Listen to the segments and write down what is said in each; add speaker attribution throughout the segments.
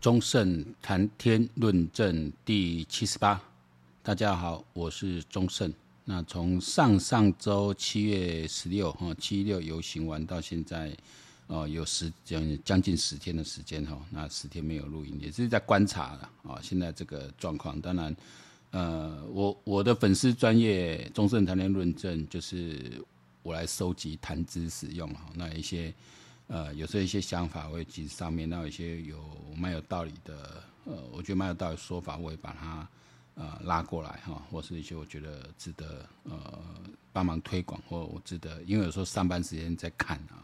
Speaker 1: 忠胜谈天论证第七十八，大家好，我是忠胜。那从上上周七月十六哈七六游行完到现在，哦，有十将将近十天的时间哈，那十天没有录音，也是在观察了啊。现在这个状况，当然，呃，我我的粉丝专业忠胜谈天论证，就是我来收集谈资使用哈，那一些。呃，有时候一些想法，我会记上面，那有一些有蛮有道理的，呃，我觉得蛮有道理说法，我会把它呃拉过来哈，或是一些我觉得值得呃帮忙推广，或我值得，因为有时候上班时间在看啊，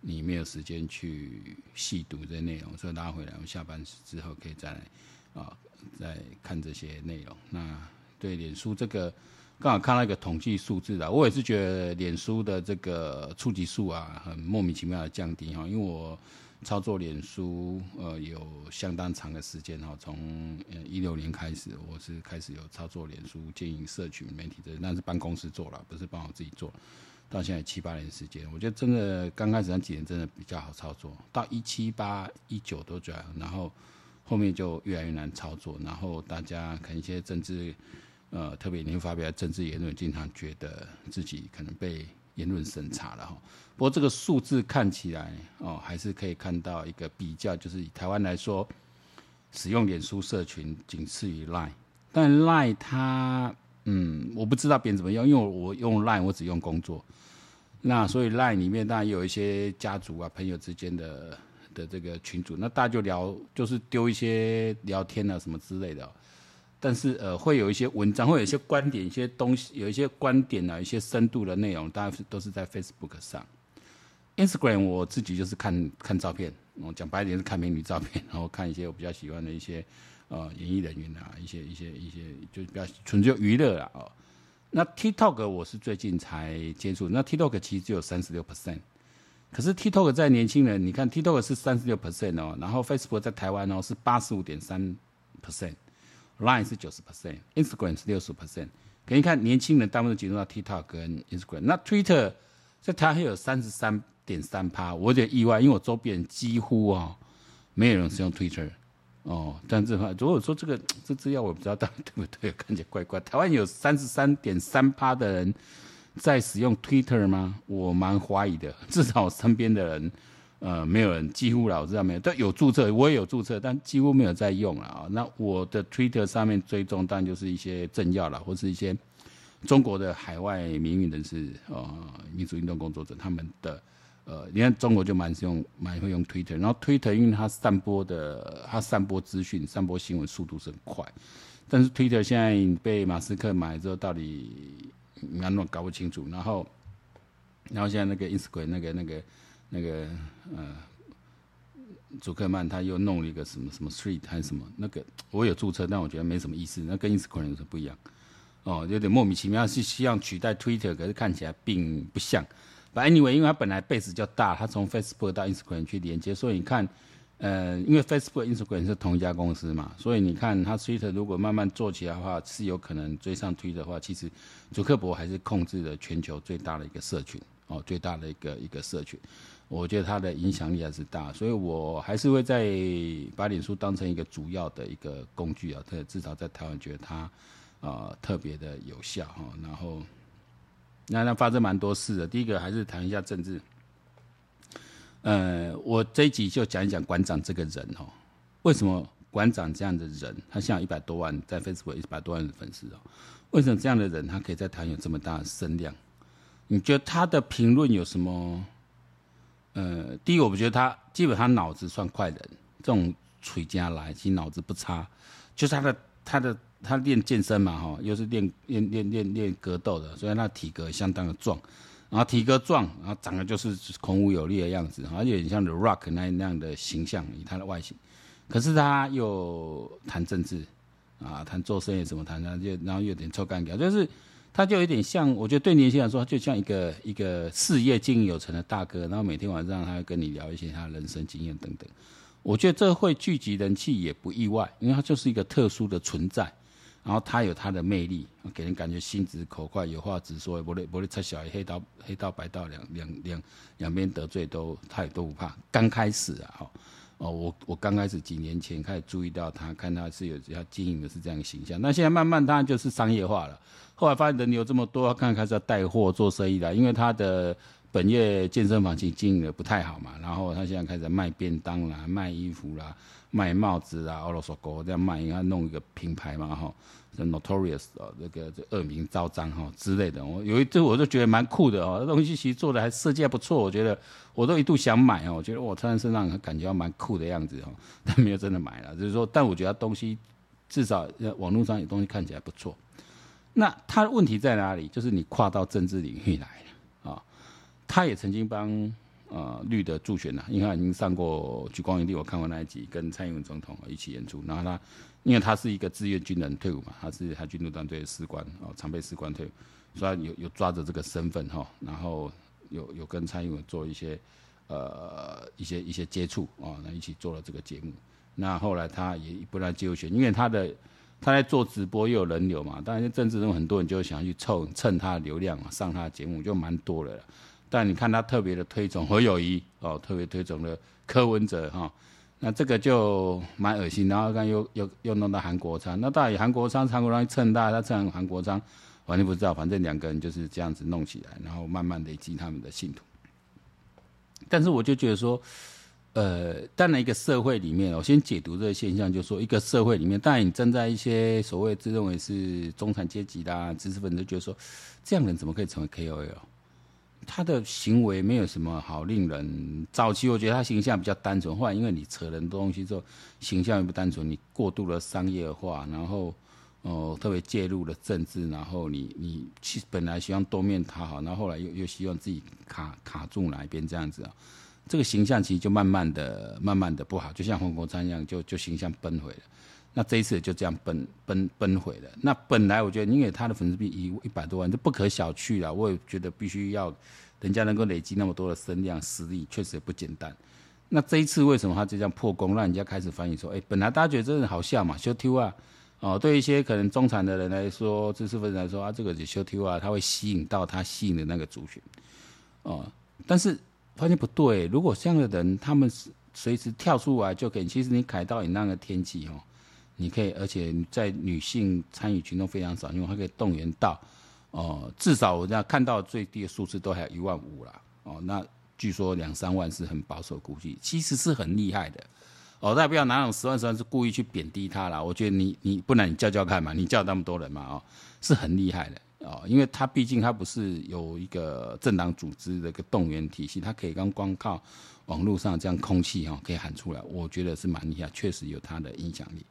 Speaker 1: 你没有时间去细读这些内容，所以拉回来，我下班之后可以再来啊、再看这些内容。那对脸书这个。刚好看到一个统计数字啊，我也是觉得脸书的这个触及数啊，很莫名其妙的降低哈。因为我操作脸书呃有相当长的时间哈，从一六年开始，我是开始有操作脸书经营社群媒体的，那是帮公司做了，不是帮我自己做。到现在七八年时间，我觉得真的刚开始那几年真的比较好操作，到一七八一九都这样，然后后面就越来越难操作，然后大家看一些政治。呃，特别您发表政治言论，经常觉得自己可能被言论审查了哈。不过这个数字看起来哦，还是可以看到一个比较，就是以台湾来说，使用脸书社群仅次于 Line，但 Line 它嗯，我不知道别人怎么用，因为我用 Line 我只用工作，那所以 Line 里面当然有一些家族啊、朋友之间的的这个群组，那大家就聊，就是丢一些聊天啊什么之类的。但是呃，会有一些文章，会有一些观点，一些东西，有一些观点啊，一些深度的内容，大家都是在 Facebook 上。Instagram 我自己就是看看照片，我讲白点是看美女照片，然后看一些我比较喜欢的一些呃演艺人员啊，一些一些一些就比较纯粹娱乐啊。哦，那 TikTok 我是最近才接触，那 TikTok 其实只有三十六 percent，可是 TikTok 在年轻人，你看 TikTok 是三十六 percent 哦，然后 Facebook 在台湾哦是八十五点三 percent。Line 是九十 percent，Instagram 是六十 percent。可以看年轻人大部分集中到 TikTok 跟 Instagram。那 Twitter 在台湾有三十三点三趴，我有点意外，因为我周边几乎哦没有人使用 Twitter 哦。但是话如果说这个这资料我不知道到对不对，看起来怪怪。台湾有三十三点三趴的人在使用 Twitter 吗？我蛮怀疑的，至少我身边的人。呃，没有人，几乎老知道没有，但有注册，我也有注册，但几乎没有在用了啊。那我的 Twitter 上面追踪，当然就是一些政要了，或是一些中国的海外名誉人士，呃，民主运动工作者，他们的，呃，你看中国就蛮用，蛮会用 Twitter，然后 Twitter 因为它散播的，它散播资讯、散播新闻速度是很快，但是 Twitter 现在被马斯克买之后，到底蛮乱搞不清楚，然后，然后现在那个 Instagram 那个那个。那个那个呃，祖克曼他又弄了一个什么什么 Street 还是什么那个，我有注册，但我觉得没什么意思，那跟 Instagram 是不一样，哦，有点莫名其妙，是希望取代 Twitter，可是看起来并不像。But anyway，因为它本来 base 较大，它从 Facebook 到 Instagram 去连接，所以你看，呃，因为 Facebook、Instagram 是同一家公司嘛，所以你看它 Twitter 如果慢慢做起来的话，是有可能追上 Twitter 的话，其实祖克伯还是控制了全球最大的一个社群，哦，最大的一个一个社群。我觉得它的影响力还是大，所以我还是会在把脸书当成一个主要的一个工具啊，特至少在台湾觉得它啊、特别的有效哈。然后那那发生蛮多事的，第一个还是谈一下政治。呃，我这一集就讲一讲馆长这个人哦，为什么馆长这样的人，他现在一百多万在 Facebook 一百多万的粉丝哦，为什么这样的人他可以在台湾有这么大的声量？你觉得他的评论有什么？呃，第一个，我觉得他基本上脑子算快人，这种水家来，其实脑子不差。就是他的他的他练健身嘛，哈，又是练练练练练格斗的，所以他体格相当的壮。然后体格壮，然后长得就是孔武有力的样子，而且有点像 The Rock 那那样的形象，以他的外形。可是他又谈政治啊，谈做生意什么谈，然后就然后又有点臭干譙，就是。他就有点像，我觉得对年轻人来说，就像一个一个事业经营有成的大哥，然后每天晚上他会跟你聊一些他人生经验等等。我觉得这会聚集人气也不意外，因为他就是一个特殊的存在，然后他有他的魅力，给人感觉心直口快，有话直说，不会不会拆小黑道黑道白道两两两两边得罪都他也都不怕。刚开始啊，哦，哦我我刚开始几年前开始注意到他，看他是有要经营的是这样的形象。那现在慢慢他就是商业化了。后来发现人流这么多，看开始要带货做生意了，因为他的本业健身房其实经营的不太好嘛。然后他现在开始卖便当啦，卖衣服啦。卖帽子啦、奥罗索狗这样卖，应该弄一个品牌嘛，哈，Notorious 哦，这个这恶名昭彰哈之类的。我有一这我就觉得蛮酷的哦，这东西其实做的还设计还不错，我觉得我都一度想买哦，我觉得我穿在身上感觉蛮酷的样子哦，但没有真的买了，就是说，但我觉得东西至少网络上有东西看起来不错。那他的问题在哪里？就是你跨到政治领域来了啊，他也曾经帮。呃，绿的助选呐，因为他已经上过《莒光营地》，我看过那一集，跟蔡英文总统一起演出。然后他，因为他是一个志愿军人退伍嘛，他是海军陆战队的士官哦，常备士官退伍，所以有有抓着这个身份哈，然后有有跟蔡英文做一些呃一些一些接触啊，那一起做了这个节目。那后来他也不来接受选，因为他的他在做直播又有人流嘛，当然政治中很多人就想去蹭蹭他的流量，上他的节目就蛮多了。但你看他特别的推崇侯友谊哦，特别推崇了柯文哲哈，那这个就蛮恶心。然后刚又又又弄到韩国昌，那到底韩国昌、韩国昌蹭大，他蹭韩国昌，反正不知道。反正两个人就是这样子弄起来，然后慢慢累积他们的信徒。但是我就觉得说，呃，当然一个社会里面，我先解读这个现象，就是说一个社会里面，当然你站在一些所谓自认为是中产阶级的知识分子，觉得说这样的人怎么可以成为 KOL？他的行为没有什么好令人早期，我觉得他形象比较单纯。后来因为你扯人东西之后，形象也不单纯，你过度的商业化，然后哦特别介入了政治，然后你你去本来希望多面讨好，然后后来又又希望自己卡卡住哪一边这样子啊，这个形象其实就慢慢的、慢慢的不好，就像黄国昌一样，就就形象崩毁了。那这一次就这样崩崩崩毁了。那本来我觉得，因为他的粉丝币一一百多万，这不可小觑了。我也觉得必须要，人家能够累积那么多的声量实力，确实也不简单。那这一次为什么他就这样破功，让人家开始反映说，哎，本来大家觉得真的好笑嘛，修 Q 啊，哦，对一些可能中产的人来说，知识分子来说啊，这个就修 Q 啊，他会吸引到他吸引的那个族群，哦，但是发现不对，如果这样的人，他们是随时跳出来就可以，其实你凯到你那个天气哦。你可以，而且在女性参与群众非常少，因为它可以动员到，哦、至少我这样看到最低的数字都还有一万五了，哦，那据说两三万是很保守估计，其实是很厉害的，哦，大家不要拿那种十万十万是故意去贬低他了，我觉得你你不然你叫叫看嘛，你叫那么多人嘛，哦，是很厉害的，哦，因为他毕竟他不是有一个政党组织的一个动员体系，他可以刚光靠网络上这样空气哈可以喊出来，我觉得是蛮厉害，确实有他的影响力。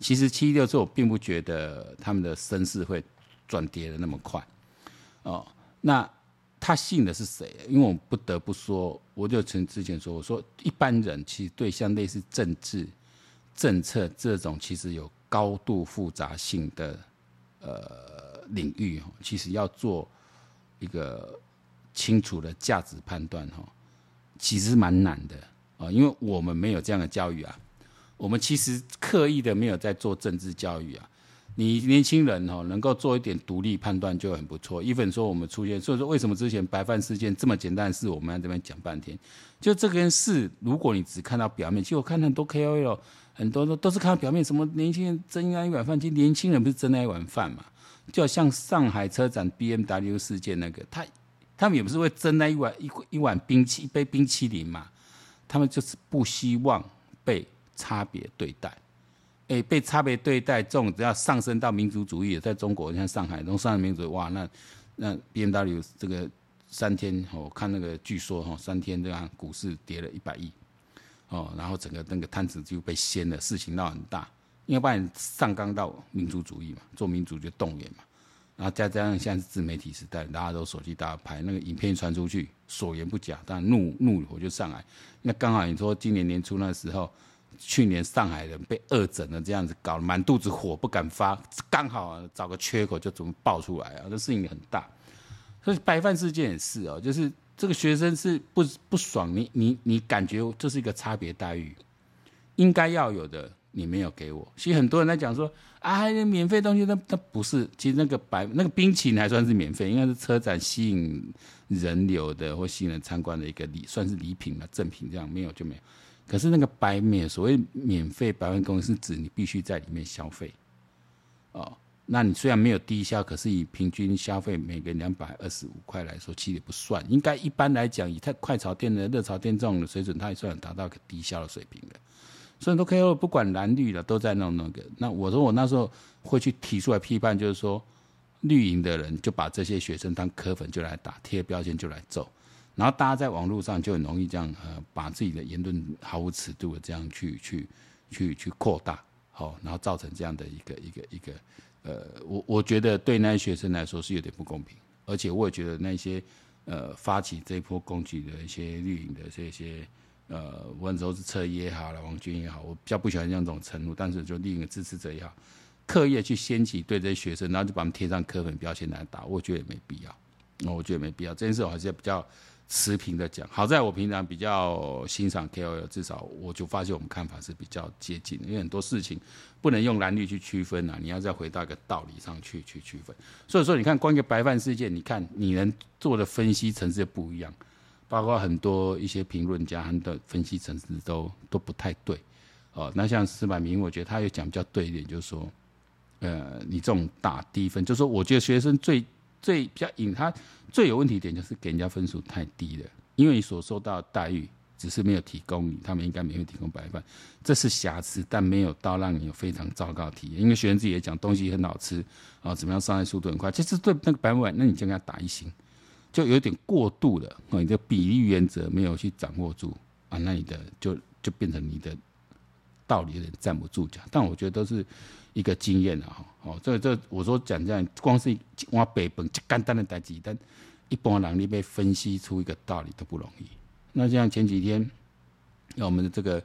Speaker 1: 其实七一六之后，并不觉得他们的声势会转跌的那么快，哦，那他信的是谁？因为我不得不说，我就曾之前说，我说一般人其实对像类似政治、政策这种其实有高度复杂性的呃领域，其实要做一个清楚的价值判断，哈，其实蛮难的啊，因为我们没有这样的教育啊。我们其实刻意的没有在做政治教育啊，你年轻人哦，能够做一点独立判断就很不错。一粉说我们出现，所以说为什么之前白饭事件这么简单的事，我们在这边讲半天，就这件事，如果你只看到表面，其实我看很多 KOL，很多都都是看到表面，什么年轻人争那一碗饭，其实年轻人不是争那一碗饭嘛？就像上海车展 BMW 事件那个，他他们也不是会争那一碗一一碗冰淇一杯冰淇淋嘛？他们就是不希望被。差别对待，哎、被差别对待，这种只要上升到民族主义，在中国，像上海，从上海民族，哇，那那 BMW 这个三天，我看那个据说哈，三天这样股市跌了一百亿，哦，然后整个那个摊子就被掀了，事情闹很大，因为把你上纲到民族主义嘛，做民主就动员嘛，然后再加上现在是自媒体时代，大家都手机大家拍，那个影片传出去，所言不假，但怒怒火就上来，那刚好你说今年年初那时候。去年上海人被恶整了，这样子搞满肚子火不敢发，刚好找个缺口就怎么爆出来啊？这事情很大，所以白饭事件也是哦，就是这个学生是不不爽，你你你感觉这是一个差别待遇，应该要有的你没有给我。其实很多人在讲说啊，免费东西那那不是，其实那个白那个冰淇淋还算是免费，应该是车展吸引人流的或吸引人参观的一个礼，算是礼品了赠品这样，没有就没有。可是那个白免所谓免费百万公是指你必须在里面消费，哦，那你虽然没有低消，可是以平均消费每个两百二十五块来说，其实也不算。应该一般来讲，以太快炒店的热炒店这种的水准，它也算达到个低消的水平的。所以都 KOL 不管蓝绿的都在弄那个。那我说我那时候会去提出来批判，就是说绿营的人就把这些学生当柯粉就来打，贴标签就来揍。然后大家在网络上就很容易这样呃，把自己的言论毫无尺度的这样去去去去扩大，好，然后造成这样的一个一个一个呃，我我觉得对那些学生来说是有点不公平，而且我也觉得那些呃发起这一波攻击的一些绿营的这些呃，无论说是侧翼也好了，王军也好，我比较不喜欢这样这种程度，但是就另一个支持者也好，刻意去掀起对这些学生，然后就把他们贴上柯粉标签来打，我觉得也没必要，那我觉得没必要，这件事我还是比较。持平的讲，好在我平常比较欣赏 KOL，至少我就发现我们看法是比较接近，因为很多事情不能用蓝绿去区分啊，你要再回到一个道理上去去区分。所以说，你看关于白饭事件，你看你能做的分析层次不一样，包括很多一些评论家他们的分析层次都都不太对。哦，那像司马明，我觉得他也讲比较对一点，就是说，呃，你这种打低分，就是说，我觉得学生最。最比较引他最有问题点就是给人家分数太低了，因为你所受到的待遇只是没有提供你，他们应该没有提供白饭，这是瑕疵，但没有到让你有非常糟糕体验。因为学生自己也讲东西很好吃啊，怎么样上菜速度很快，其实对那个白饭，那你就给他打一星，就有点过度了啊，你的比例原则没有去掌握住啊，那你的就就变成你的道理有点站不住脚。但我觉得都是。一个经验啊，哦，这这、我说讲这样，光是往北本就简单的代志，但一般人你被分析出一个道理都不容易。那像前几天，那我们的这个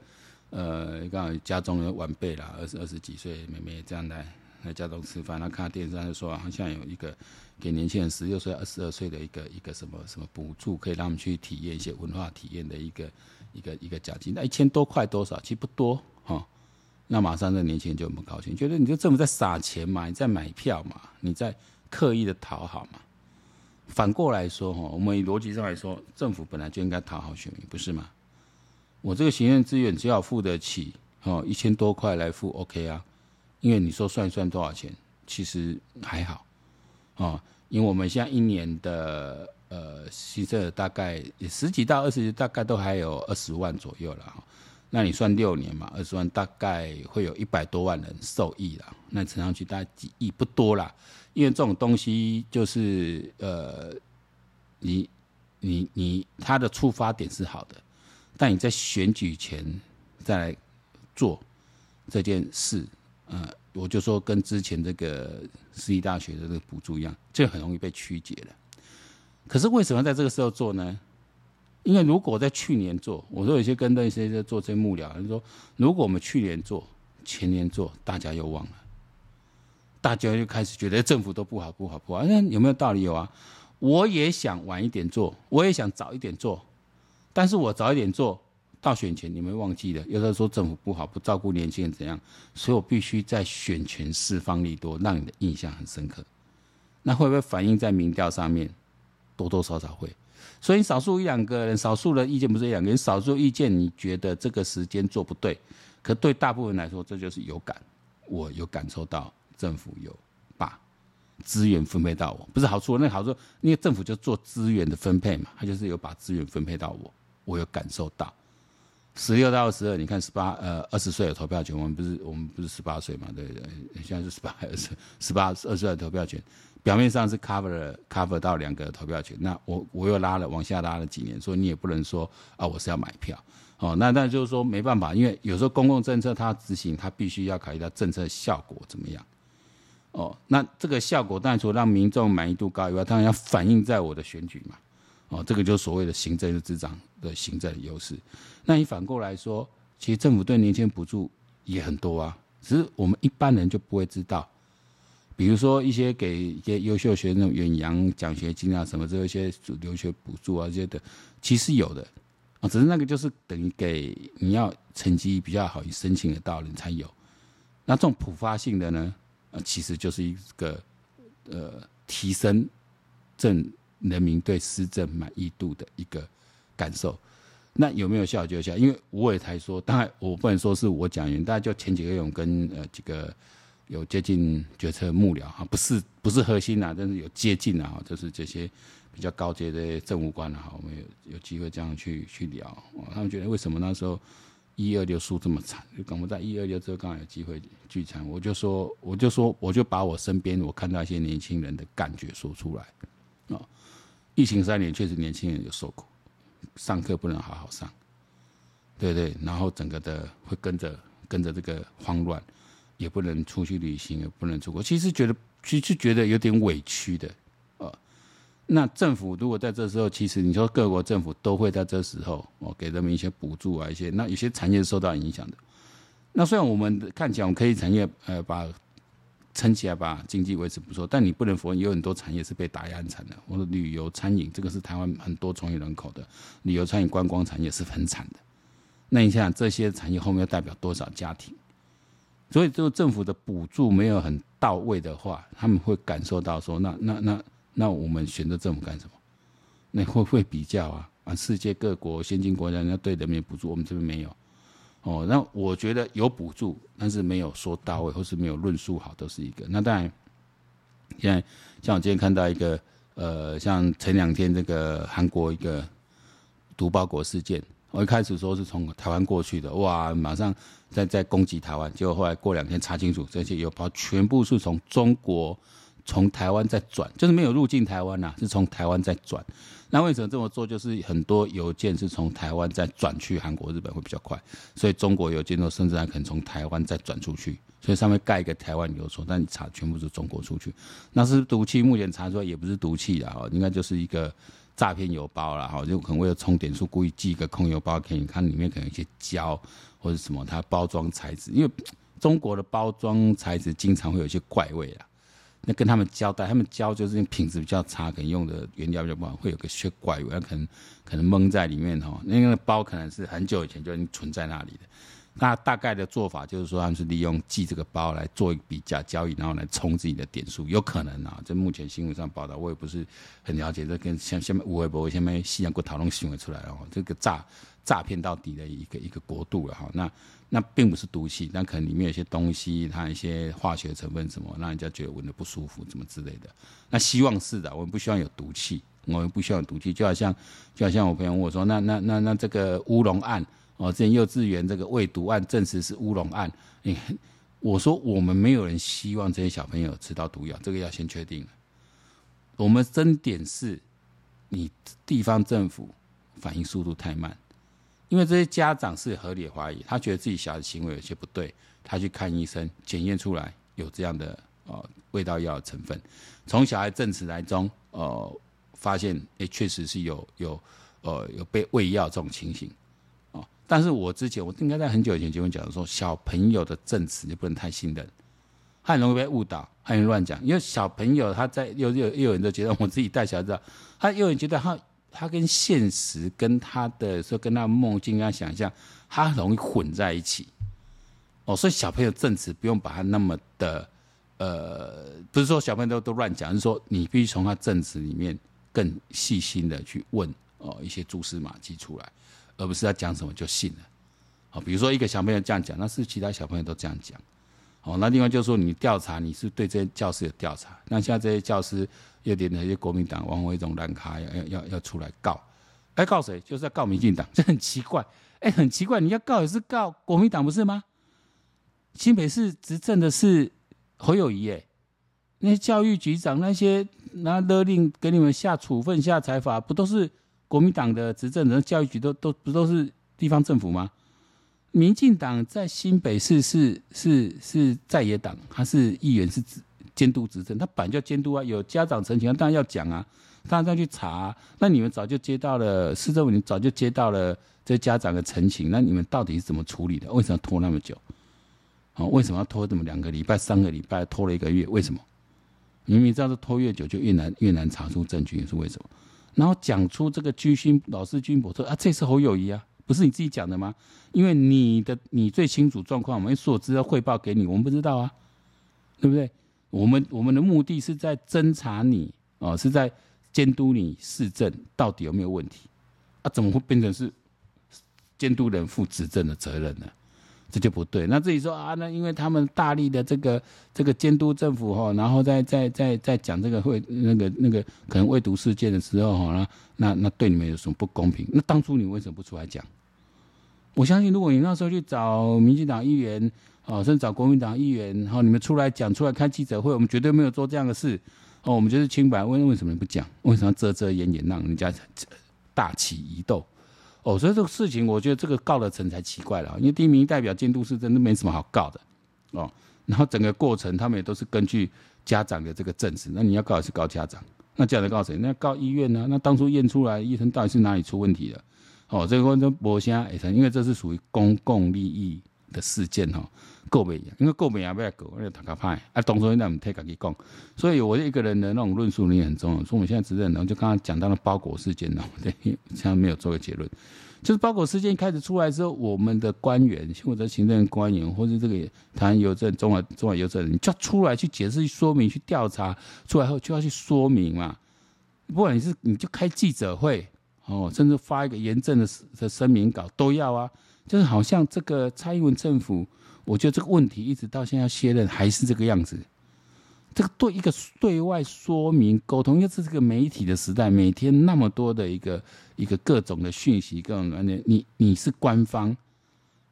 Speaker 1: 呃，刚好家中的晚辈啦，二十二十几岁妹妹这样来在家中吃饭，她看到电视上就说，好像有一个给年轻人十六岁、二十二岁的一个一个什么什么补助，可以让他们去体验一些文化体验的一个一个一个奖金，那一千多块多少？其实不多哈。哦那马上这年轻人就很不高兴，觉得你这政府在撒钱嘛，你在买票嘛，你在刻意的讨好嘛。反过来说哈，我们以逻辑上来说，政府本来就应该讨好选民，不是吗？我这个行政资源只要付得起哦，一千多块来付 OK 啊，因为你说算一算多少钱，其实还好啊，因为我们现在一年的呃，牺牲大概十几到二十，大概都还有二十万左右了。那你算六年嘛，二十万大概会有一百多万人受益啦。那乘上去大概几亿不多啦，因为这种东西就是呃，你你你它的出发点是好的，但你在选举前再来做这件事，呃，我就说跟之前这个私立大学的这个补助一样，就很容易被曲解了。可是为什么在这个时候做呢？因为如果在去年做，我说有些跟那些在做这些幕僚，他说如果我们去年做、前年做，大家又忘了，大家就开始觉得政府都不好、不好、不好。那有没有道理？有啊，我也想晚一点做，我也想早一点做，但是我早一点做到选前，你们忘记了，有的说政府不好，不照顾年轻人怎样，所以我必须在选前释放利多，让你的印象很深刻。那会不会反映在民调上面？多多少少会。所以少数一两个人，少数的意见不是一两个人，少数意见你觉得这个时间做不对，可对大部分来说，这就是有感。我有感受到政府有把资源分配到我，不是好处。那好处，因为政府就做资源的分配嘛，他就是有把资源分配到我，我有感受到。十六到二十二，你看十八呃二十岁有投票权，我们不是我们不是十八岁嘛？对对，现在是十八二十十八二十岁投票权。表面上是 cover cover 到两个投票权，那我我又拉了往下拉了几年，所以你也不能说啊我是要买票，哦，那那就是说没办法，因为有时候公共政策它执行它必须要考虑到政策效果怎么样，哦，那这个效果当然除了让民众满意度高以外，当然要反映在我的选举嘛，哦，这个就是所谓的行政执掌的行政优势。那你反过来说，其实政府对年轻人补助也很多啊，只是我们一般人就不会知道。比如说一些给一些优秀学生远洋奖学金啊，什么这些留学补助啊这些的，其实有的啊，只是那个就是等于给你要成绩比较好，你申请得到人才有。那这种普发性的呢，啊，其实就是一个呃提升政人民对施政满意度的一个感受。那有没有效就有效，因为我也才说，当然我不能说是我讲员，大家就前几个月我跟呃几个有接近决策幕僚哈，不是不是核心啊，但是有接近啊，就是这些比较高阶的政务官啊，我们有有机会这样去去聊，他们觉得为什么那时候一二六输这么惨，就刚好在一二六之后刚好有机会聚餐，我就说我就说我就把我身边我看到一些年轻人的感觉说出来啊，疫情三年确实年轻人有受苦。上课不能好好上，对对，然后整个的会跟着跟着这个慌乱，也不能出去旅行，也不能出国。其实觉得其实觉得有点委屈的，呃，那政府如果在这时候，其实你说各国政府都会在这时候哦给人们一些补助啊，一些那有些产业受到影响的。那虽然我们看起来我们可以产业呃把。撑起来吧，经济维持不错，但你不能否认，有很多产业是被打压很惨的。我说旅游、餐饮，这个是台湾很多从业人口的旅游、餐饮、观光产业是很惨的。那你想想，这些产业后面要代表多少家庭？所以，这个政府的补助没有很到位的话，他们会感受到说，那、那、那、那我们选择政府干什么？那会不会比较啊？啊，世界各国先进国家人家对人民补助，我们这边没有。哦，那我觉得有补助，但是没有说到位，或是没有论述好，都是一个。那当然，现在像我今天看到一个，呃，像前两天这个韩国一个毒包裹事件，我一开始说是从台湾过去的，哇，马上在在攻击台湾，结果后来过两天查清楚，这些邮包全部是从中国从台湾再转，就是没有入境台湾呐、是从台湾再转。那为什么这么做？就是很多邮件是从台湾再转去韩国、日本会比较快，所以中国邮件都甚至还可能从台湾再转出去，所以上面盖一个台湾邮戳，但你查全部是中国出去，那是毒气。目前查出来也不是毒气啦，哈，应该就是一个诈骗邮包啦，哈，就可能为了充点数，故意寄一个空邮包给你看，里面可能有一些胶或者什么，它包装材质，因为中国的包装材质经常会有一些怪味啊。那跟他们交代，他们胶就是品质比较差，可能用的原料比较不好，会有个血怪味，可能可能蒙在里面哈。那个包可能是很久以前就已经存在那里的。那大概的做法就是说，他们是利用寄这个包来做一笔假交易，然后来充自己的点数，有可能啊。这目前新闻上报道，我也不是很了解。这跟像下面吴微博下面西洋国讨论新闻出来了，这个诈诈骗到底的一个一个国度了哈。那。那并不是毒气，但可能里面有些东西，它一些化学成分什么，让人家觉得闻的不舒服，怎么之类的。那希望是的，我们不希望有毒气，我们不希望有毒气。就好像，就好像我朋友问我说，那那那那这个乌龙案哦，之前幼稚园这个喂毒案证实是乌龙案，你我说我们没有人希望这些小朋友吃到毒药，这个要先确定。我们争点是，你地方政府反应速度太慢。因为这些家长是合理怀疑，他觉得自己小孩的行为有些不对，他去看医生，检验出来有这样的呃味道药成分，从小孩证词来中，呃，发现诶确实是有有呃有被喂药这种情形，哦，但是我之前我应该在很久以前就会讲说，小朋友的证词就不能太信任，他很容易被误导，他很乱讲，因为小朋友他在幼幼幼儿园的阶段，我自己带小孩子，他幼儿园阶段他。他跟现实、跟他的说、跟他梦境、跟他想象，他很容易混在一起。哦，所以小朋友证词不用把他那么的，呃，不是说小朋友都都乱讲，是说你必须从他证词里面更细心的去问哦一些蛛丝马迹出来，而不是他讲什么就信了。哦，比如说一个小朋友这样讲，那是其他小朋友都这样讲。哦，那另外就是说你调查，你是对这些教师有调查，那像这些教师。有点那些国民党王伟忠蓝卡要要要要出来告，哎，告谁？就是要告民进党，这很奇怪，哎，很奇怪，你要告也是告国民党不是吗？新北市执政的是侯友谊，哎，那些教育局长那些拿勒令给你们下处分下裁罚，不都是国民党的执政人？教育局都都不都是地方政府吗？民进党在新北市是是是在野党，他是议员是。监督执政，他本来就监督啊，有家长陈情，当然要讲啊，当然要去查。那你们早就接到了市政府，你早就接到了这家长的陈情，那你们到底是怎么处理的？为什么拖那么久？啊，为什么要拖这么两个礼拜、三个礼拜，拖了一个月？为什么？明明知道是拖越久就越难越难查出证据，是为什么？然后讲出这个居心老师军博说啊，这是侯友谊啊，不是你自己讲的吗？因为你的你最清楚状况，我们所知要汇报给你，我们不知道啊，对不对？我们我们的目的是在侦查你啊、哦，是在监督你市政到底有没有问题啊？怎么会变成是监督人负执政的责任呢，这就不对。那自己说啊，那因为他们大力的这个这个监督政府哈，然后再再再再讲这个会那个那个可能未读事件的时候哈，那那那对你们有什么不公平？那当初你为什么不出来讲？我相信，如果你那时候去找民进党议员，哦，甚至找国民党议员，然后你们出来讲，出来开记者会，我们绝对没有做这样的事。哦，我们就是清白。为为什么你不讲？为什么遮遮掩掩，让人家大起疑窦？哦，所以这个事情，我觉得这个告了成才奇怪了。因为第一名代表监督是真的没什么好告的。哦，然后整个过程他们也都是根据家长的这个证词。那你要告也是告家长，那家长告谁？那告医院呢、那当初验出来医生到底是哪里出问题了？哦，这个都无啥会成，因为这是属于公共利益的事件哈，够不一样，因为够不一样不要搞，那个大家派啊，当初那我们太敢去讲，所以我一个人的那种论述力很重要。所以我们现在执政呢，就刚刚讲到了包裹事件呢，对，现在没有做个结论，就是包裹事件开始出来之后，我们的官员或者行政官员，或者这个台湾邮政、中华中华邮政，你就要出来去解释、去说明、去调查，出来后就要去说明嘛，不管你是你就开记者会。哦，甚至发一个严正的的声明稿都要啊，就是好像这个蔡英文政府，我觉得这个问题一直到现在卸任还是这个样子。这个对一个对外说明沟通，又是这个媒体的时代，每天那么多的一个一个各种的讯息，各种观念，你你是官方，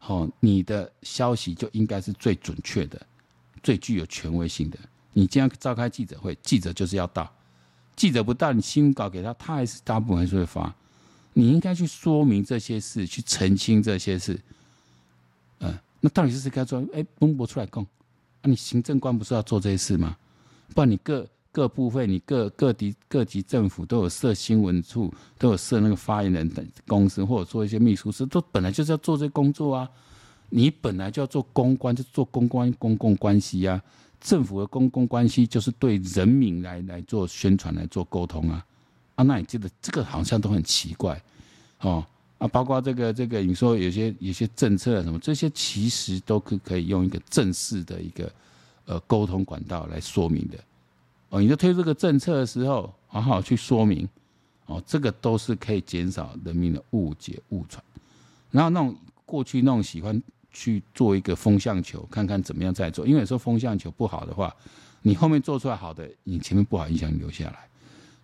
Speaker 1: 哦，你的消息就应该是最准确的，最具有权威性的。你今天召开记者会，记者就是要到，记者不到，你新闻稿给他，他还是大部分还是会发。你应该去说明这些事，去澄清这些事。嗯、那到底是谁该做？哎，公布出来讲，啊、你行政官不是要做这些事吗？不然你各各部分，你各各级各级政府都有设新闻处，都有设那个发言人等公司，或者做一些秘书室，都本来就是要做这些工作啊。你本来就要做公关，就做公关公共关系啊。政府的公共关系就是对人民来来做宣传，来做沟通啊。啊，那你觉得这个好像都很奇怪，哦啊，包括这个这个，你说有些有些政策什么，这些其实都可可以用一个正式的一个呃沟通管道来说明的，哦，你在推这个政策的时候，好好去说明，哦，这个都是可以减少人民的误解误传，然后那种过去那种喜欢去做一个风向球，看看怎么样再做，因为有时候风向球不好的话，你后面做出来好的，你前面不好影响留下来。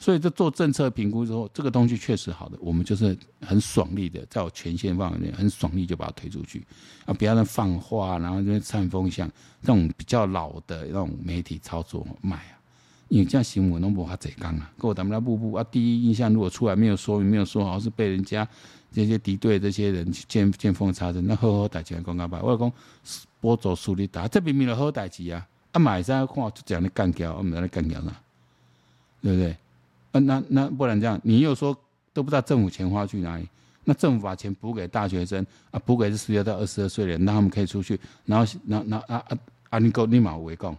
Speaker 1: 所以，这做政策评估之后，这个东西确实好的，我们就是很爽利的，在我权限范围内，很爽利就把它推出去，啊，不要那放话，然后就煽风向，这种比较老的那种媒体操作卖啊，因为这样新闻都无法贼刚啊，跟我咱们那步步啊，第一印象如果出来没有说明，没有说好，是被人家这些敌对这些人见见缝插针，那好好代志来讲讲吧，我讲波走数理打，这明明了好代志啊，啊，买上看就这样的干掉，我们在那干掉呢，对不对？啊，那那不然这样，你又说都不知道政府钱花去哪里？那政府把钱补给大学生啊，补给是十六到二十二岁的人，让他们可以出去，然后那那啊啊啊，你够立马围攻。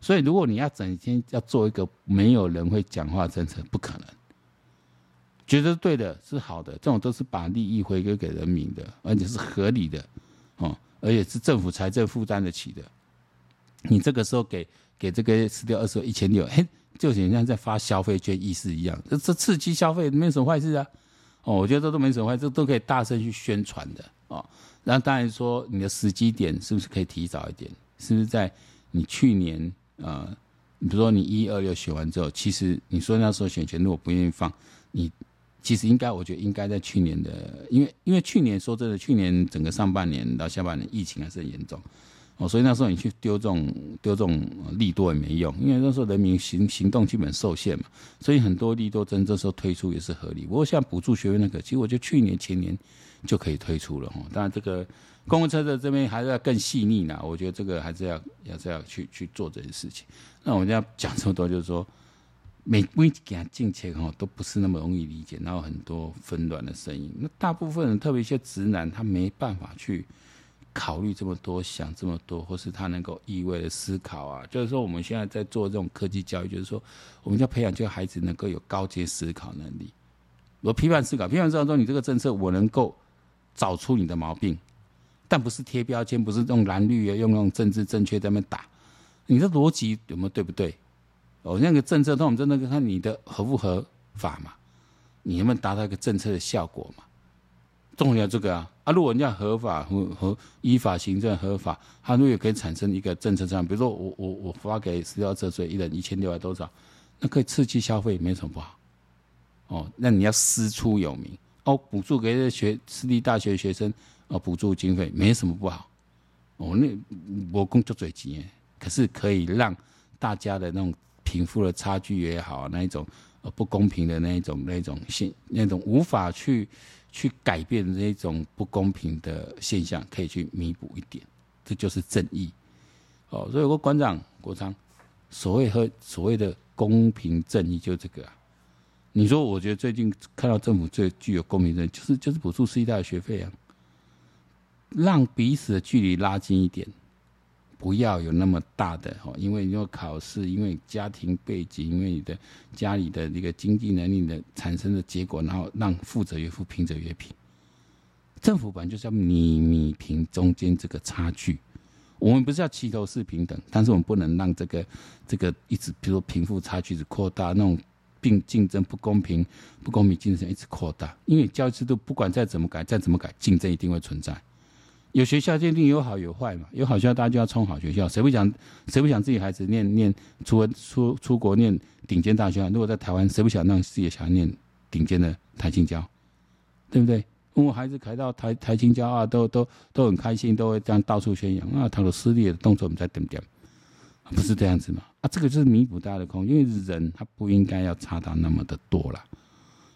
Speaker 1: 所以如果你要整天要做一个没有人会讲话政策，不可能。觉得对的是好的，这种都是把利益回归给人民的，而且是合理的哦，而且是政府财政负担得起的。你这个时候给给这个十六二十一千六，嘿。就好像在发消费券意思一样，这这刺激消费没有什么坏事啊。哦，我觉得这都没什么坏事，都可以大声去宣传的哦。那当然说你的时机点是不是可以提早一点？是不是在你去年呃，比如说你一二六选完之后，其实你说那时候选前如果不愿意放，你其实应该我觉得应该在去年的，因为因为去年说真的，去年整个上半年到下半年疫情还是很严重。哦，所以那时候你去丢这种丢这种利多也没用，因为那时候人民行行动基本受限嘛，所以很多利多针这时候推出也是合理。不过像补助学费那个，其实我觉得去年前年就可以推出了哈。当然这个公共车的这边还是要更细腻呢，我觉得这个还是要要是要去去做这些事情。那我们要讲这么多，就是说每每件政策哈都不是那么容易理解，然后很多纷乱的声音。那大部分人，特别一些直男，他没办法去。考虑这么多，想这么多，或是他能够意味的思考啊，就是说我们现在在做这种科技教育，就是说我们要培养这个孩子能够有高阶思考能力。我批判思考，批判思考说你这个政策我能够找出你的毛病，但不是贴标签，不是用蓝绿啊，用那种政治正确在那打，你的逻辑有没有对不对？哦，那个政策，那我们真的看你的合不合法嘛？你能不能达到一个政策的效果嘛？重要这个啊啊！如果人家合法和和依法行政合法，他如果可以产生一个政策上，比如说我我我发给私家车税一人一千六百多少，那可以刺激消费，没什么不好。哦，那你要师出有名哦，补助给这学私立大学学生哦，补助经费没什么不好。哦，那我工作嘴急，可是可以让大家的那种贫富的差距也好，那一种呃不公平的那一种那一种性那种无法去。去改变这种不公平的现象，可以去弥补一点，这就是正义。哦，所以有个馆长国昌，所谓和所谓的公平正义，就这个啊。你说，我觉得最近看到政府最具有公平正义，就是就是补助私立大学学费啊，让彼此的距离拉近一点。不要有那么大的哦，因为你要考试，因为家庭背景，因为你的家里的那个经济能力的产生的结果，然后让富者越富，贫者越贫。政府本来就是要你你平中间这个差距。我们不是要齐头是平等，但是我们不能让这个这个一直，比如说贫富差距是扩大，那种并竞争不公平、不公平竞争一直扩大。因为教育制度不管再怎么改，再怎么改，竞争一定会存在。有学校鉴定有好有坏嘛，有好学校大家就要冲好学校，谁不想谁不想自己孩子念念出出出国念顶尖大学？如果在台湾，谁不想让自己的小孩念顶尖的台青交，对不对？我孩子考到台台青交啊，都都都很开心，都会这样到处宣扬啊，他的私立的动作我们在等点，不是这样子嘛？啊，这个就是弥补大家的空，因为人他不应该要差到那么的多了。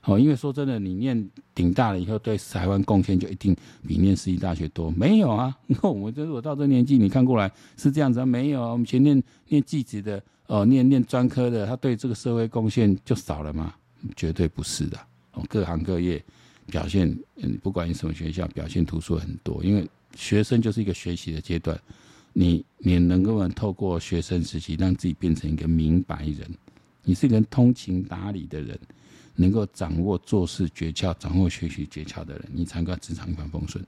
Speaker 1: 哦，因为说真的，你念顶大了以后，对台湾贡献就一定比念私立大学多？没有啊！你看我们这我到这年纪，你看过来是这样子啊？没有啊！我们前念念技职的，哦，念念专科的，他对这个社会贡献就少了吗？绝对不是的。哦，各行各业表现，嗯，不管你什么学校，表现突出很多。因为学生就是一个学习的阶段，你你能够透过学生时期让自己变成一个明白人，你是一个通情达理的人。能够掌握做事诀窍、掌握学习诀窍的人，你才能够职场一帆风顺。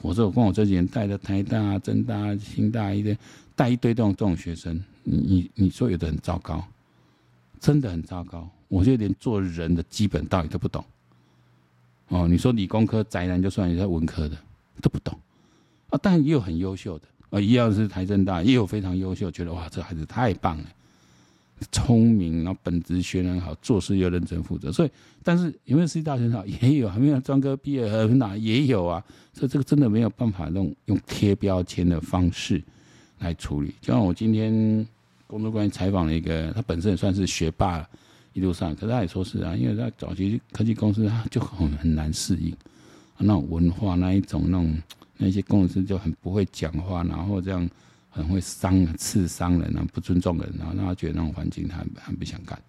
Speaker 1: 否则，我跟我这几年带的台大、政大、新大一堆带一堆这种这种学生，你你你说有的很糟糕，真的很糟糕。我觉得连做人的基本道理都不懂。哦，你说理工科宅男就算，你在文科的都不懂啊。但也有很优秀的啊，一样是台政大，也有非常优秀，觉得哇，这孩子太棒了。聪明，然后本职学很好，做事又认真负责，所以，但是有没有私立大学很好？也有，还没有专科毕业很哪也有啊。所以这个真的没有办法用用贴标签的方式来处理。就像我今天工作关系采访了一个，他本身也算是学霸，一路上，可是他也说是啊，因为他早期科技公司他就很很难适应那种文化，那一种那种那些工程师就很不会讲话，然后这样。很会伤、刺伤人啊，不尊重人，然后让他觉得那种环境他很不想干。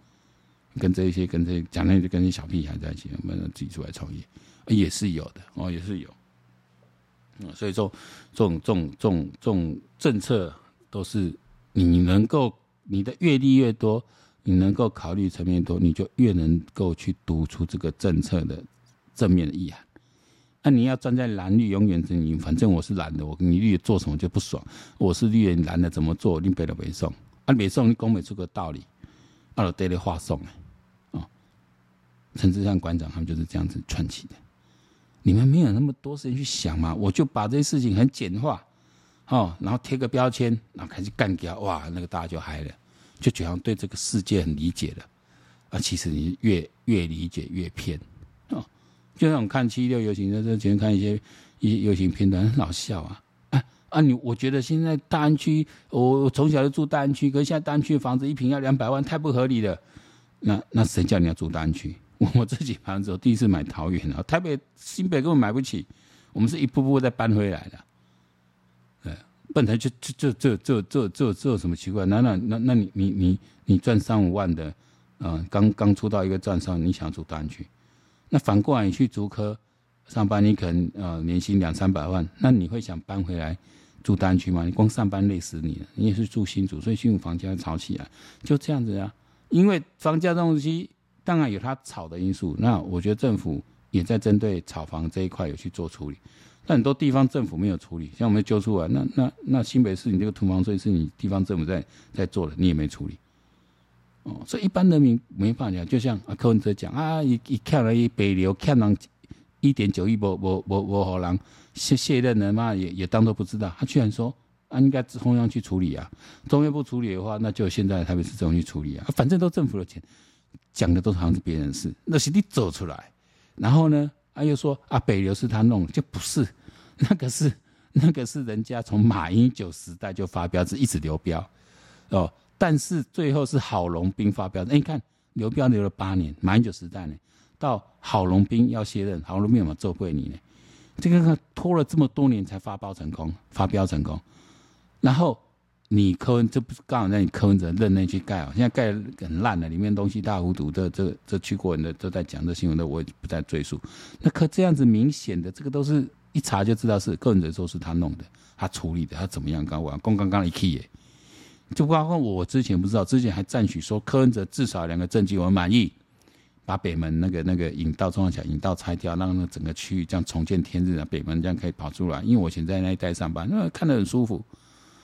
Speaker 1: 跟这些、跟这讲那些、跟那些小屁孩在一起，我们自己出来创业，也是有的哦，也是有。嗯，所以说这种、这种、这种、这种政策都是你能够你的阅历越多，你能够考虑层面多，你就越能够去读出这个政策的正面的意涵。那、你要站在蓝绿永远是你，反正我是蓝的，我你绿做什么就不爽。我是绿的蓝的怎么做，你背了背诵啊，背诵你讲不出个道理，啊，就得话送哎，哦，陈志善馆长他们就是这样子串起的。你们没有那么多时间去想嘛，我就把这些事情很简化，哦，然后贴个标签，然后开始干掉，哇，那个大家就嗨了，就觉得对这个世界很理解了，啊，其实你越越理解越偏。就像我看七六游行的时候，前看一些一些游行片段，很好笑啊！啊啊，你我觉得现在大安区，我从小就住大安区，可是现在大安区的房子一平要两百万，太不合理了。那那谁叫你要住大安区？我 我自己房子，我第一次买桃园啊，台北新北根本买不起，我们是一步步再搬回来的。呃，本来就就就就就就就有什么奇怪？那那那那你你你你赚三五万的，啊，刚刚出道一个站上，你想住大安区？那反过来，你去竹科上班，你可能呃年薪两三百万，那你会想搬回来住单区吗？你光上班累死你了。你也是住新竹，所以新竹房价炒起来，就这样子啊。因为房价这东西当然有它炒的因素，那我觉得政府也在针对炒房这一块有去做处理，但很多地方政府没有处理，像我们揪出来，那那那新北市你这个土房税是你地方政府在在做的，你也没处理。哦，所以一般人民没办法讲，就像啊柯文哲讲啊，一一看了一北流，看人一点九亿，我我我我好郎卸卸任了嘛，也也当做不知道。他居然说啊，应该中央去处理啊，中央不处理的话，那就现在台北市政府去处理啊，反正都政府的钱，讲的都好像是别人的事，那是你走出来，然后呢，他又说啊，北流是他弄，就不是，那个是那个是人家从马英九时代就发标，是一直流标哦，但是最后是郝龙斌发标，哎，你看刘标留了八年，马英九时代呢。到郝龙斌要卸任，郝龙斌有没有做贵你呢？这个拖了这么多年才发包成功，发标成功。然后你柯文，这不是刚好在你柯文哲任内去盖啊？现在盖很烂了，里面东西大糊涂。这这这去过人的都在讲这新闻的，我也不再赘述。那可这样子明显的，这个都是一查就知道是柯文哲说是他弄的，他处理的，他怎么样？刚我刚刚刚一气耶，就包括我之前不知道，之前还赞许说柯文哲至少两个政绩我满意。把北门那个那个引道中央桥引道拆掉，让那整个区域这样重见天日啊！北门这样可以跑出来，因为我以前在那一带上班，那看得很舒服，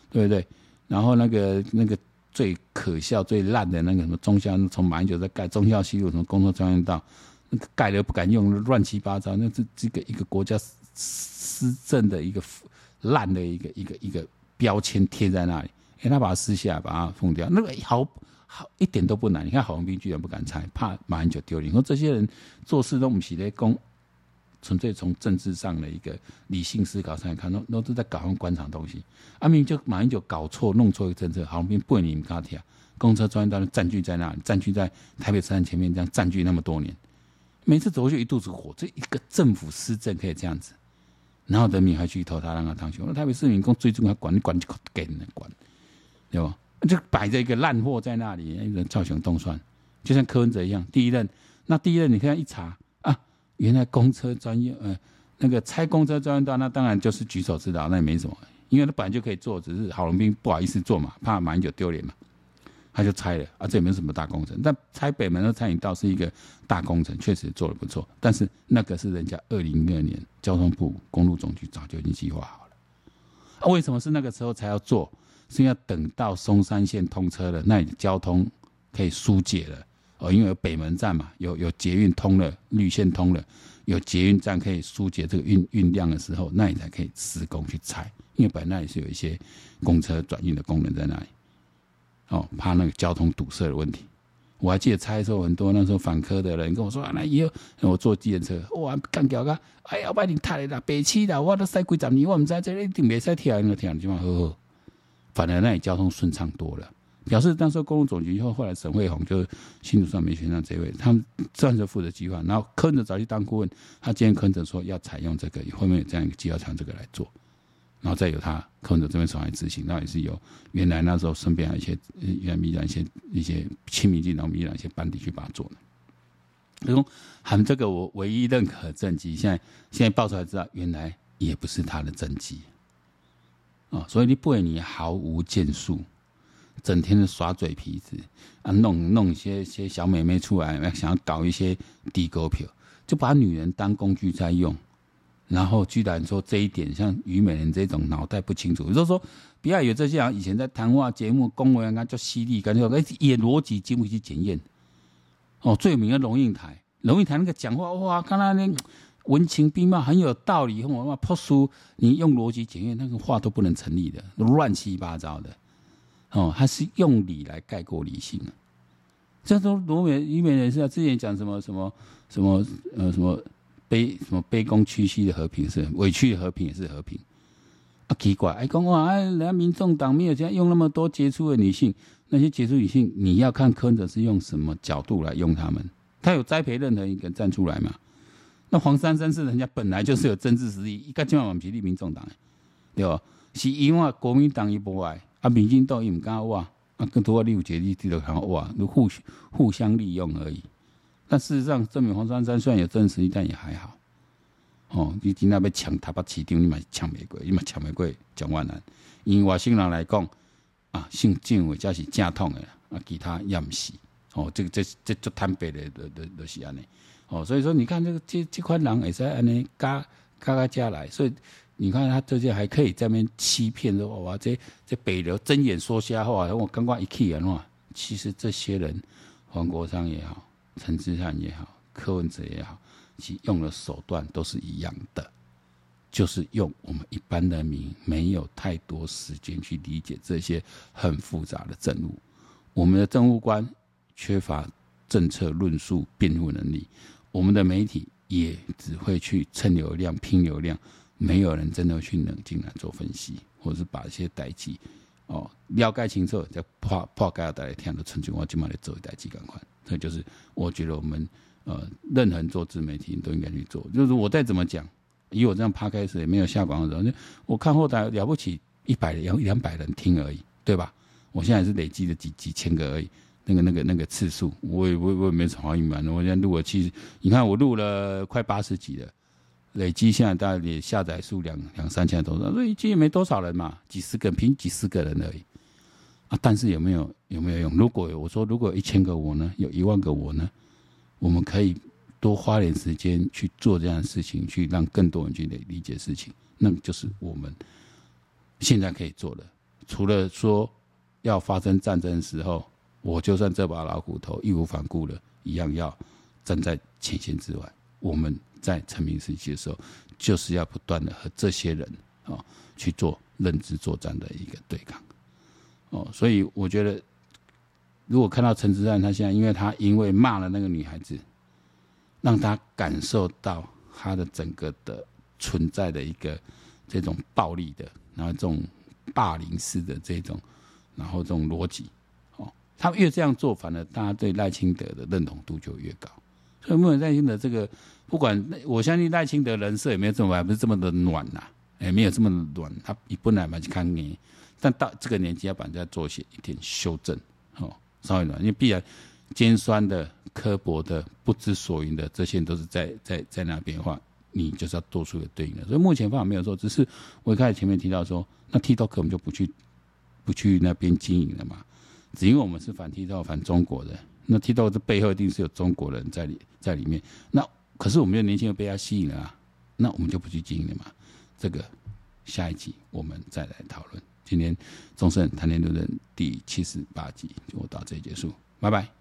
Speaker 1: 对不对？然后那个那个最可笑、最烂的那个什么中校，从马英九在盖中校西路什么公车专用道，那个盖了不敢用，乱七八糟，那是这个一个国家施政的一个烂的一个一个一个标签贴在那里，哎，他把它撕下来，把它封掉，那个好。好一点都不难，你看郝龙斌居然不敢拆，怕马英九丢脸。说这些人做事都不是在公，纯粹从政治上的一个理性思考上来看，都都是在搞那官场东西。阿明就马英九搞错，弄错一个政策，郝龙斌不给你们卡铁，公车专用道占据在那里，占据在台北车站前面，这样占据那么多年，每次走过去一肚子火。这一个政府施政可以这样子，然后人民还去投他让他当选，那台北市民公最重要管，你管就给人管，对吧？就摆着一个烂货在那里，一个造型动算，就像柯文哲一样。第一任，那第一任你看一查啊，原来公车专用，呃，那个拆公车专用道，那当然就是举手之劳，那也没什么，因为他本来就可以做，只是郝龙斌不好意思做嘛，怕马英九丢脸嘛，他就拆了啊，这也没什么大工程。但拆北门的餐饮道是一个大工程，确实做得不错，但是那个是人家二零二年交通部公路总局早就已经计划好了，啊，为什么是那个时候才要做？是要等到松山线通车了，那里交通可以疏解了哦，因为有北门站嘛，有有捷运通了，绿线通了，有捷运站可以疏解这个运运量的时候，那你才可以施工去拆，因为本来那里是有一些公车转运的功能在那里，哦，怕那个交通堵塞的问题。我还记得拆的时候，很多那时候反科的人跟我说啊，那以后我坐计程车，哇，干掉个，哎呀，把你太了，北七的，我都塞几十年，我唔知这里一定没塞跳，那跳你就嘛好好。反而那里交通顺畅多了，表示当时公路总局以后，后来沈慧虹就新竹上没选上这位，他们专职负责计划，然后柯文哲早去当顾问，他今天柯文哲说要采用这个，后面有这样一个计划，采这个来做，然后再由他柯文哲这边手来执行，那也是由原来那时候身边一些原来民进党一些一些亲民进党民党一些班底去把它做的。他说喊这个我唯一认可的政绩，现在现在爆出来知道，原来也不是他的政绩。哦，所以你不会，你毫无建树，整天的耍嘴皮子啊，弄弄一些些小美眉出来，想要搞一些低沟票，就把女人当工具在用，然后居然说这一点，像虞美人这种脑袋不清楚，也就是说，不要有这些啊，以前在谈话节目、公文啊，叫犀利，感觉哎，演逻辑经不起检验。哦，最有名的龙应台，龙应台那个讲话哇，看他那。文情并茂，很有道理。我嘛破书，你用逻辑检验，那个话都不能成立的，乱七八糟的。哦，他是用理来概括理性啊。这都罗美于美人是啊，之前讲什么什么什么呃什么卑什么卑躬屈膝的和平是委屈的和平也是和平啊？奇怪，哎，讲话哎，人家民众党没有这样用那么多杰出的女性，那些杰出女性，你要看柯文哲是用什么角度来用他们？他有栽培任何一个站出来吗？那黄珊珊是人家本来就是有政治实力，一个千万万不是立民众党，对吧？是因为国民党一波爱，啊，民进党也唔敢哇，啊，更多六姐弟弟都想哇，都互互相利用而已。但事实上，证明黄珊珊虽然有政治实力，但也还好。哦，你今天要抢台北市长，你嘛抢玫瑰，你嘛抢玫瑰蒋万南。因为外省人来讲，啊，姓郑伟才是正统的，啊，其他也唔是。哦，这个这这就坦白的的的的是安尼。哦，所以说你看这个这这块狼也是按呢嘎嘎嘎加来，所以你看他这些还可以在那边欺骗的话，这这北流睁眼说瞎话，我刚刚一看的话，其实这些人黄国昌也好，陈志汉也好，柯文哲也好，其用的手段都是一样的，就是用我们一般人民没有太多时间去理解这些很复杂的政务。我们的政务官缺乏政策论述辩护能力，我们的媒体也只会去蹭流量、拼流量，没有人真的去冷静来做分析，或者是把一些代际哦了解清楚，再破破解大家听的春秋，我今晚来做一代际感官。这就是我觉得我们呃，任何人做自媒体都应该去做。就是我再怎么讲，以我这样趴开始也没有下广告的时候，我看后台了不起一百两两百人听而已，对吧？我现在是累积的几几千个而已，那个那个那个次数，我也我我也没什么好隐瞒的。我现在录了其实，你看我录了快八十集了，累积现在大概也下载数两两三千多，所以其实没多少人嘛，几十个凭几十个人而已啊。但是有没有有没有用？如果我说如果一千个我呢，有一万个我呢，我们可以多花点时间去做这样的事情，去让更多人去理理解事情，那就是我们现在可以做的。除了说。要发生战争的时候，我就算这把老骨头义无反顾的，一样要站在前线之外。我们在成名时期的时候，就是要不断的和这些人啊去做认知作战的一个对抗。哦，所以我觉得，如果看到陈之汉他现在，因为他因为骂了那个女孩子，让他感受到他的整个的存在的一个这种暴力的，然后这种霸凌式的这种。然后这种逻辑，他越这样做，反而大家对赖清德的认同度就越高。所以目前赖清德这个，不管我相信赖清德人设也没有这么，还不是这么的暖呐，也没有这么的暖。他一不来嘛就看你，但到这个年纪要把人家做一些一点修正，哦，稍微暖，因为必然尖酸的、刻薄的、不知所云的，这些都是在在在那边的话，你就是要做出个对应的。所以目前方法没有做，只是我一开始前面提到说，那 TikTok 我们就不去。不去那边经营了嘛？只因为我们是反剃刀反中国的，那剃刀这背后一定是有中国人在里在里面。那可是我们又年轻人被他吸引了啊，那我们就不去经营了嘛？这个下一集我们再来讨论。今天中盛谈天论论第七十八集就到这里结束，拜拜。